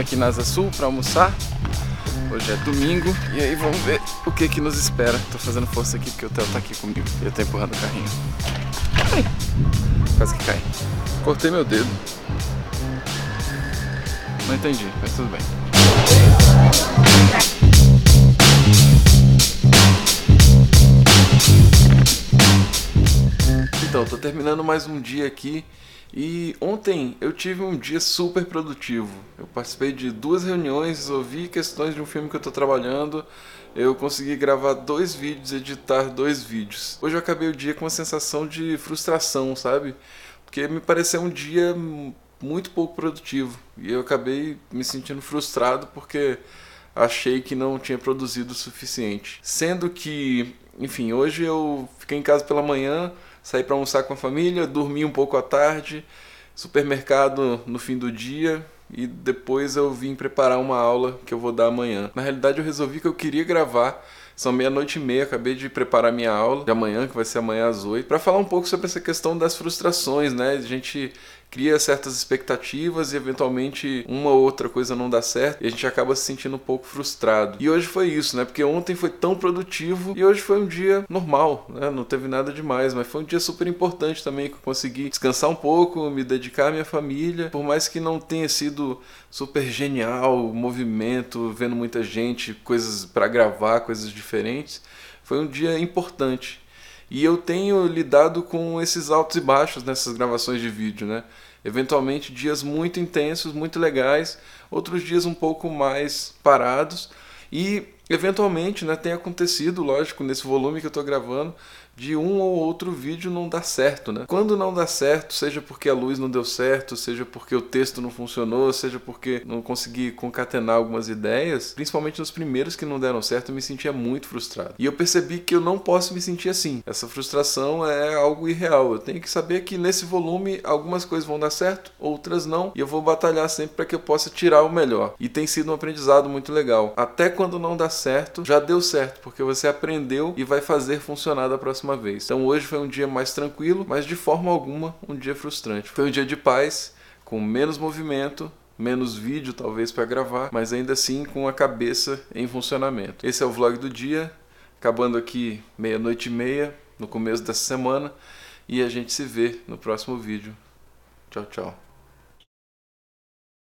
aqui na Asa Sul pra almoçar. Hoje é domingo e aí vamos ver o que que nos espera. Tô fazendo força aqui porque o Theo tá aqui comigo. Ele tá empurrando o carrinho. Ai, quase que cai. Cortei meu dedo. Não entendi, mas tudo bem. Então, tô terminando mais um dia aqui e ontem eu tive um dia super produtivo. Eu participei de duas reuniões, resolvi questões de um filme que eu tô trabalhando. Eu consegui gravar dois vídeos, editar dois vídeos. Hoje eu acabei o dia com uma sensação de frustração, sabe? Porque me pareceu um dia muito pouco produtivo e eu acabei me sentindo frustrado porque achei que não tinha produzido o suficiente. Sendo que, enfim, hoje eu fiquei em casa pela manhã, saí para almoçar com a família, dormi um pouco à tarde, supermercado no fim do dia e depois eu vim preparar uma aula que eu vou dar amanhã. Na realidade eu resolvi que eu queria gravar são meia-noite e meia, acabei de preparar minha aula de amanhã, que vai ser amanhã às oito, para falar um pouco sobre essa questão das frustrações, né? A gente cria certas expectativas e eventualmente uma ou outra coisa não dá certo e a gente acaba se sentindo um pouco frustrado. E hoje foi isso, né? Porque ontem foi tão produtivo e hoje foi um dia normal, né? Não teve nada demais, mas foi um dia super importante também que eu consegui descansar um pouco, me dedicar à minha família, por mais que não tenha sido super genial movimento, vendo muita gente, coisas para gravar, coisas diferentes. Foi um dia importante. E eu tenho lidado com esses altos e baixos nessas gravações de vídeo, né? Eventualmente dias muito intensos, muito legais, outros dias um pouco mais parados e eventualmente, né, tem acontecido, lógico, nesse volume que eu estou gravando, de um ou outro vídeo não dar certo, né? Quando não dá certo, seja porque a luz não deu certo, seja porque o texto não funcionou, seja porque não consegui concatenar algumas ideias, principalmente nos primeiros que não deram certo, eu me sentia muito frustrado. E eu percebi que eu não posso me sentir assim. Essa frustração é algo irreal. Eu tenho que saber que nesse volume algumas coisas vão dar certo, outras não, e eu vou batalhar sempre para que eu possa tirar o melhor. E tem sido um aprendizado muito legal. Até quando não dá certo, já deu certo, porque você aprendeu e vai fazer funcionar da próxima vez. Então hoje foi um dia mais tranquilo, mas de forma alguma um dia frustrante. Foi um dia de paz, com menos movimento, menos vídeo talvez para gravar, mas ainda assim com a cabeça em funcionamento. Esse é o vlog do dia, acabando aqui meia-noite e meia, no começo dessa semana, e a gente se vê no próximo vídeo. Tchau, tchau.